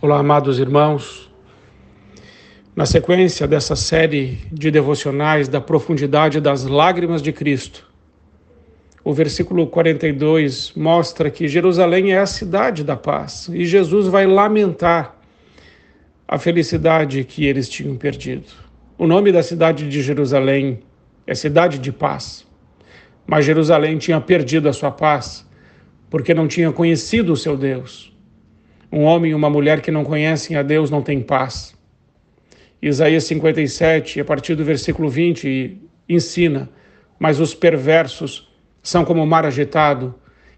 Olá, amados irmãos. Na sequência dessa série de devocionais da profundidade das lágrimas de Cristo, o versículo 42 mostra que Jerusalém é a cidade da paz e Jesus vai lamentar a felicidade que eles tinham perdido. O nome da cidade de Jerusalém é Cidade de Paz, mas Jerusalém tinha perdido a sua paz porque não tinha conhecido o seu Deus um homem e uma mulher que não conhecem a Deus não têm paz. Isaías 57, a partir do versículo 20, ensina: Mas os perversos são como o mar agitado,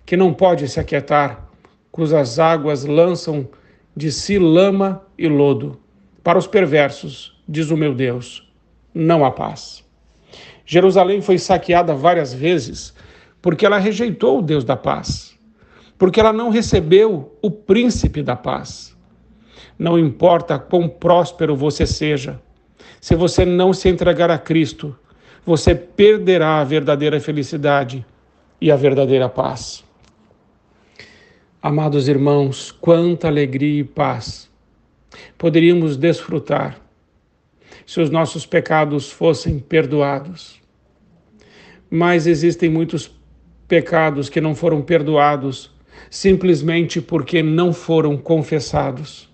que não pode se aquietar, cujas águas lançam de si lama e lodo. Para os perversos, diz o meu Deus, não há paz. Jerusalém foi saqueada várias vezes porque ela rejeitou o Deus da paz porque ela não recebeu o príncipe da paz. Não importa quão próspero você seja, se você não se entregar a Cristo, você perderá a verdadeira felicidade e a verdadeira paz. Amados irmãos, quanta alegria e paz poderíamos desfrutar se os nossos pecados fossem perdoados. Mas existem muitos pecados que não foram perdoados simplesmente porque não foram confessados,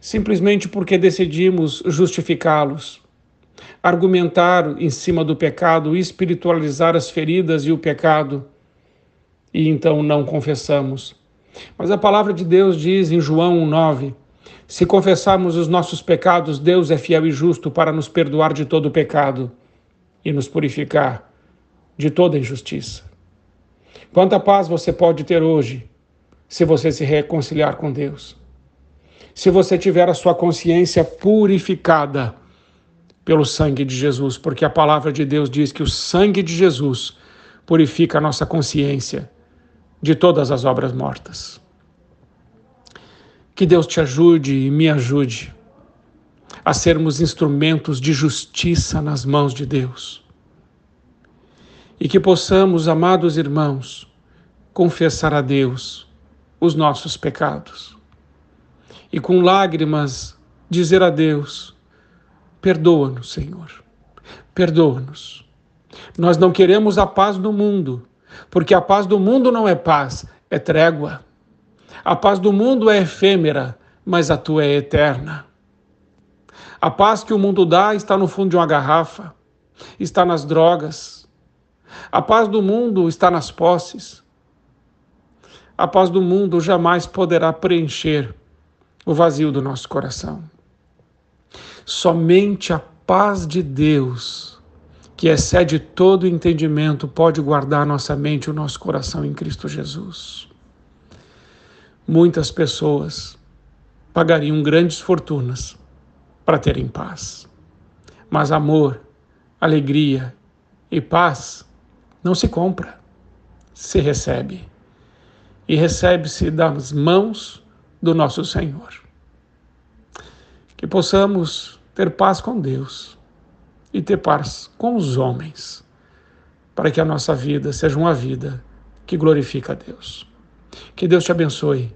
simplesmente porque decidimos justificá-los, argumentar em cima do pecado, espiritualizar as feridas e o pecado, e então não confessamos. Mas a palavra de Deus diz em João 1,9: se confessarmos os nossos pecados, Deus é fiel e justo para nos perdoar de todo o pecado e nos purificar de toda injustiça. Quanta paz você pode ter hoje se você se reconciliar com Deus. Se você tiver a sua consciência purificada pelo sangue de Jesus, porque a palavra de Deus diz que o sangue de Jesus purifica a nossa consciência de todas as obras mortas. Que Deus te ajude e me ajude a sermos instrumentos de justiça nas mãos de Deus e que possamos, amados irmãos, confessar a Deus os nossos pecados e com lágrimas dizer a Deus: perdoa-nos, Senhor, perdoa-nos. Nós não queremos a paz do mundo, porque a paz do mundo não é paz, é trégua. A paz do mundo é efêmera, mas a tua é eterna. A paz que o mundo dá está no fundo de uma garrafa, está nas drogas, a paz do mundo está nas posses. A paz do mundo jamais poderá preencher o vazio do nosso coração. Somente a paz de Deus, que excede todo entendimento, pode guardar nossa mente e o nosso coração em Cristo Jesus. Muitas pessoas pagariam grandes fortunas para terem paz. Mas amor, alegria e paz não se compra, se recebe. E recebe-se das mãos do nosso Senhor. Que possamos ter paz com Deus e ter paz com os homens, para que a nossa vida seja uma vida que glorifica a Deus. Que Deus te abençoe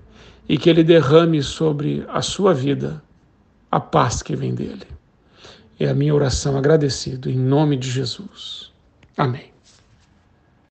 e que Ele derrame sobre a sua vida a paz que vem dele. É a minha oração agradecido em nome de Jesus. Amém.